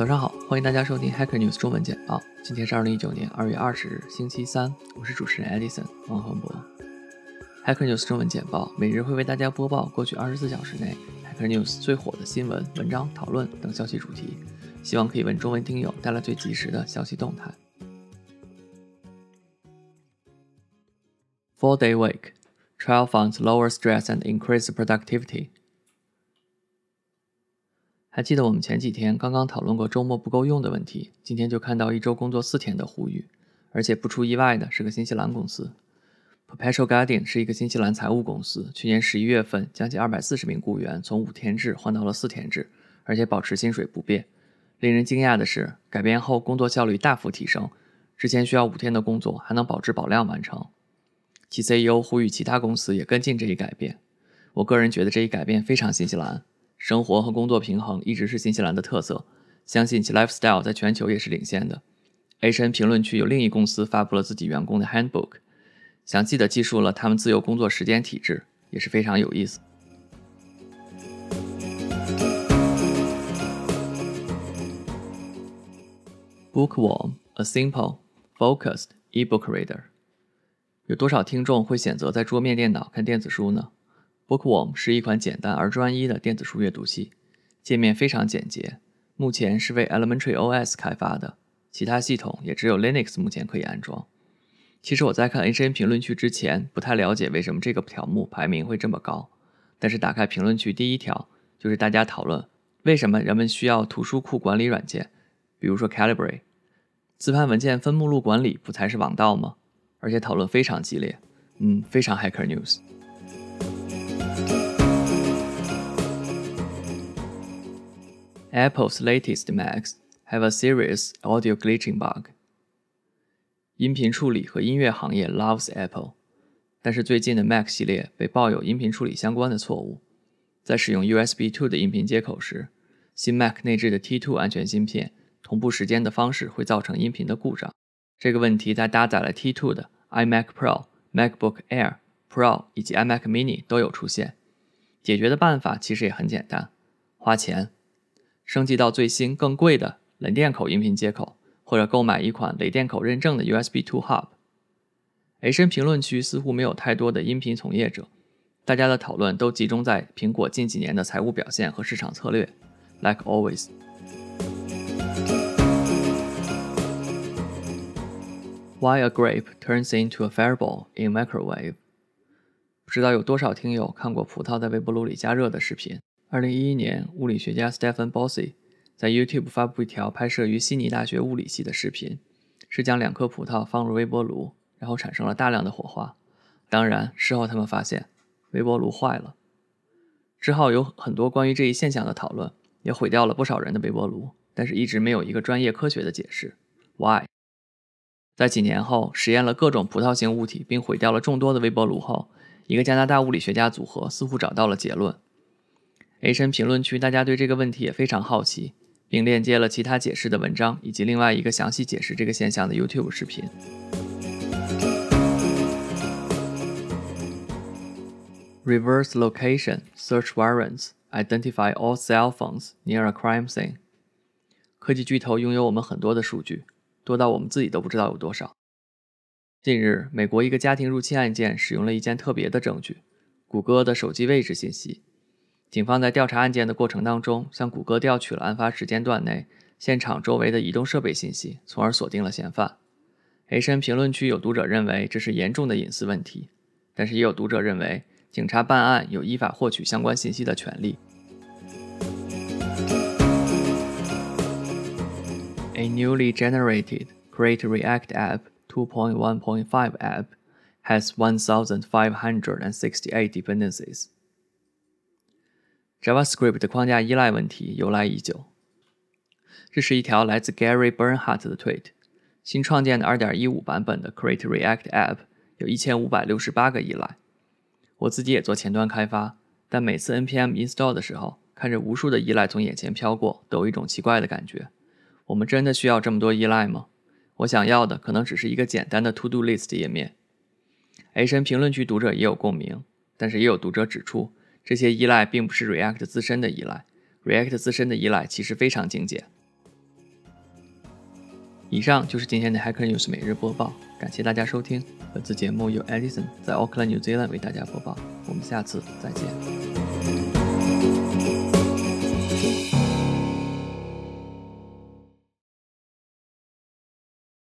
早上好，欢迎大家收听 Hacker News 中文简报。今天是二零一九年二月二十日，星期三。我是主持人 Edison 王恒博。Hacker News 中文简报每日会为大家播报过去二十四小时内 Hacker News 最火的新闻、文章、讨论等消息主题，希望可以为中文听友带来最及时的消息动态。Four Day Week Trial Funds Lower Stress and increased Productivity。还记得我们前几天刚刚讨论过周末不够用的问题，今天就看到一周工作四天的呼吁，而且不出意外的是个新西兰公司。Perpetual Guardian 是一个新西兰财务公司，去年十一月份将近二百四十名雇员从五天制换到了四天制，而且保持薪水不变。令人惊讶的是，改变后工作效率大幅提升，之前需要五天的工作还能保质保量完成。其 CEO 呼吁其他公司也跟进这一改变。我个人觉得这一改变非常新西兰。生活和工作平衡一直是新西兰的特色，相信其 lifestyle 在全球也是领先的。HN 评论区有另一公司发布了自己员工的 handbook，详细的记述了他们自由工作时间体制，也是非常有意思。Bookworm, a simple, focused e-book reader。有多少听众会选择在桌面电脑看电子书呢？Bookworm 是一款简单而专一的电子书阅读器，界面非常简洁。目前是为 Elementary OS 开发的，其他系统也只有 Linux 目前可以安装。其实我在看 HN 评论区之前，不太了解为什么这个条目排名会这么高。但是打开评论区，第一条就是大家讨论为什么人们需要图书库管理软件，比如说 Calibre，自盘文件分目录管理不才是王道吗？而且讨论非常激烈，嗯，非常 Hacker News。Apple's latest Macs have a serious audio glitching bug。音频处理和音乐行业 loves Apple，但是最近的 Mac 系列被曝有音频处理相关的错误。在使用 USB 2的音频接口时，新 Mac 内置的 T2 安全芯片同步时间的方式会造成音频的故障。这个问题在搭载了 T2 的 iMac Pro、MacBook Air Pro 以及 iMac Mini 都有出现。解决的办法其实也很简单，花钱。升级到最新更贵的冷电口音频接口，或者购买一款雷电口认证的 USB Two Hub。HN 评论区似乎没有太多的音频从业者，大家的讨论都集中在苹果近几年的财务表现和市场策略。Like always。Why a grape turns into a fireball in microwave？不知道有多少听友看过葡萄在微波炉里加热的视频。二零一一年，物理学家 Stephen Bossy 在 YouTube 发布一条拍摄于悉尼大学物理系的视频，是将两颗葡萄放入微波炉，然后产生了大量的火花。当然，事后他们发现微波炉坏了。之后有很多关于这一现象的讨论，也毁掉了不少人的微波炉，但是一直没有一个专业科学的解释。Why？在几年后实验了各种葡萄型物体，并毁掉了众多的微波炉后，一个加拿大物理学家组合似乎找到了结论。A 神评论区，大家对这个问题也非常好奇，并链接了其他解释的文章以及另外一个详细解释这个现象的 YouTube 视频。Reverse location search warrants identify all cell phones near a crime scene。科技巨头拥有我们很多的数据，多到我们自己都不知道有多少。近日，美国一个家庭入侵案件使用了一件特别的证据——谷歌的手机位置信息。警方在调查案件的过程当中，向谷歌调取了案发时间段内现场周围的移动设备信息，从而锁定了嫌犯。H N 评论区有读者认为这是严重的隐私问题，但是也有读者认为警察办案有依法获取相关信息的权利。A newly generated Create React App 2.1.5 app has 1,568 dependencies. JavaScript 的框架依赖问题由来已久。这是一条来自 Gary Bernhardt 的 tweet。新创建的2.15版本的 Create React App 有一千五百六十八个依赖。我自己也做前端开发，但每次 npm install 的时候，看着无数的依赖从眼前飘过，都有一种奇怪的感觉。我们真的需要这么多依赖吗？我想要的可能只是一个简单的 To Do List 页面。H N 评论区读者也有共鸣，但是也有读者指出。这些依赖并不是 React 自身的依赖，React 自身的依赖其实非常精简。以上就是今天的 Hacker News 每日播报，感谢大家收听。本次节目由 Alison 在 Auckland, New Zealand 为大家播报，我们下次再见。